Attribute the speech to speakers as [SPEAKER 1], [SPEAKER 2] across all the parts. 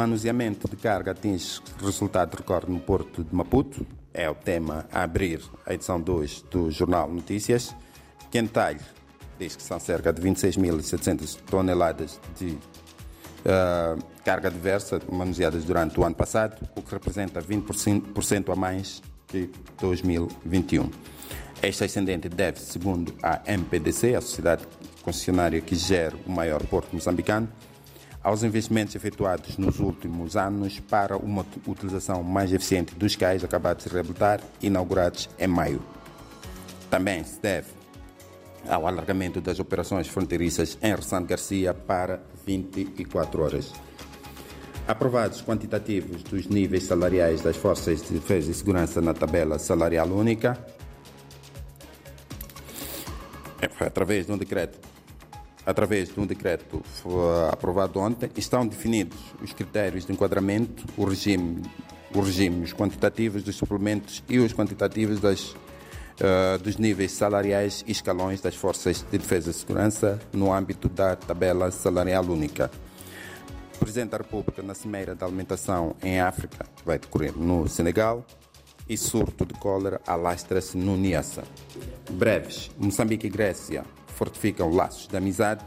[SPEAKER 1] Manuseamento de carga atinge resultado de recorde no Porto de Maputo. É o tema a abrir a edição 2 do Jornal Notícias. Quentalho diz que são cerca de 26.700 toneladas de uh, carga diversa manuseadas durante o ano passado, o que representa 20% a mais que 2021. Este ascendente deve-se, segundo a MPDC, a sociedade concessionária que gera o maior porto moçambicano, aos investimentos efetuados nos últimos anos para uma utilização mais eficiente dos cais acabados de reabilitar, inaugurados em maio. Também se deve ao alargamento das operações fronteiriças em Ressante Garcia para 24 horas. Aprovados quantitativos dos níveis salariais das Forças de Defesa e Segurança na tabela salarial única, através de um decreto através de um decreto aprovado ontem, estão definidos os critérios de enquadramento, o regime, os regimes quantitativos dos suplementos e os quantitativos das, uh, dos níveis salariais e escalões das forças de defesa e segurança no âmbito da tabela salarial única. O Presidente da República na Cimeira da Alimentação em África, vai decorrer no Senegal, e surto de cólera alastra-se no Niassa. Breves, Moçambique e Grécia fortificam laços de amizade,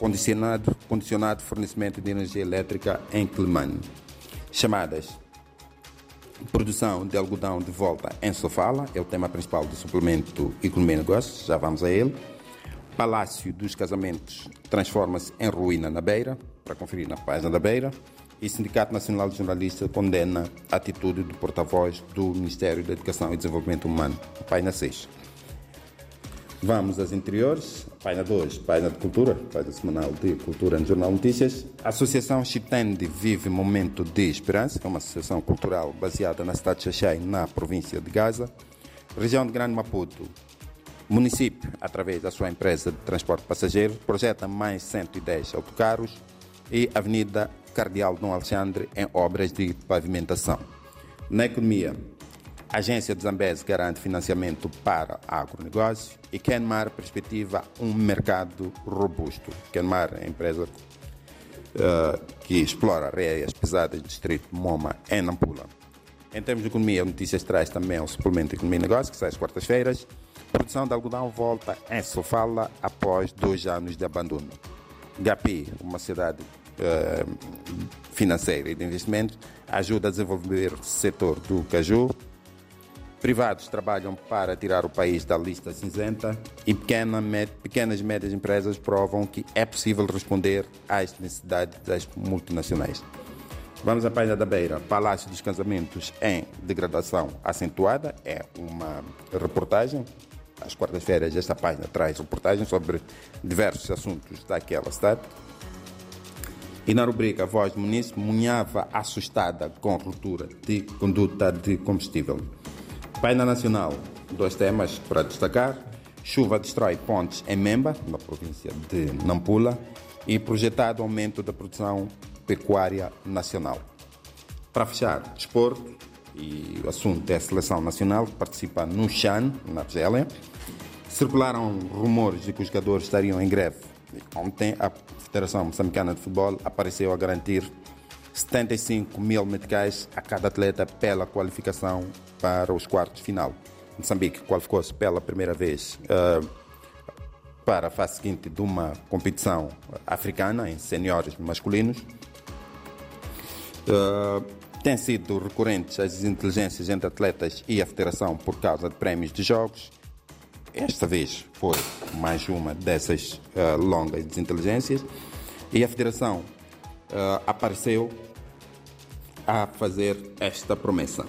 [SPEAKER 1] condicionado, condicionado fornecimento de energia elétrica em Climane. Chamadas Produção de algodão de volta em Sofala, é o tema principal do suplemento Economia e Negócios, já vamos a ele. Palácio dos Casamentos transforma-se em ruína na Beira, para conferir na página da Beira. E Sindicato Nacional de Jornalistas condena a atitude do porta-voz do Ministério da Educação e Desenvolvimento Humano, página 6. Vamos às interiores, página 2, página de cultura, página semanal de cultura no Jornal Notícias. A Associação Chitende vive momento de esperança, é uma associação cultural baseada na cidade de Xaxai, na província de Gaza. Região de Grande Maputo, município, através da sua empresa de transporte passageiro, projeta mais 110 autocarros e Avenida Cardeal Dom Alexandre em obras de pavimentação. Na economia, a agência de Zambese garante financiamento para agronegócio e Kenmar perspectiva um mercado robusto. Kenmar é empresa uh, que explora areias pesadas do distrito Moma em Nampula. Em termos de economia, Notícias traz também um suplemento de economia e negócio que sai às quartas-feiras. Produção de algodão volta em Sofala após dois anos de abandono. Gapi, uma cidade financeira e de investimentos, ajuda a desenvolver o setor do caju Privados trabalham para tirar o país da lista cinzenta e pequena, med, pequenas e médias empresas provam que é possível responder às necessidades das multinacionais. Vamos à página da Beira. Palácio dos Casamentos em degradação acentuada. É uma reportagem. Às quartas-feiras, esta página traz reportagens sobre diversos assuntos daquela cidade. E na rubrica Voz do Munícipe, Munhava assustada com ruptura de conduta de combustível. Paina Nacional, dois temas para destacar. Chuva destrói pontes em Memba, na província de Nampula, e projetado aumento da produção pecuária nacional. Para fechar, desporto, e o assunto é a seleção nacional que participa no Chan, na Argélia. Circularam rumores de que os jogadores estariam em greve. Ontem, a Federação Moçambicana de Futebol apareceu a garantir 75 mil meticais a cada atleta pela qualificação para os quartos de final. Moçambique qualificou-se pela primeira vez uh, para a fase seguinte de uma competição africana em seniores masculinos. Uh, têm sido recorrentes as inteligências entre atletas e a federação por causa de prémios de jogos. Esta vez foi mais uma dessas uh, longas desinteligências. E a federação apareceu a fazer esta promessa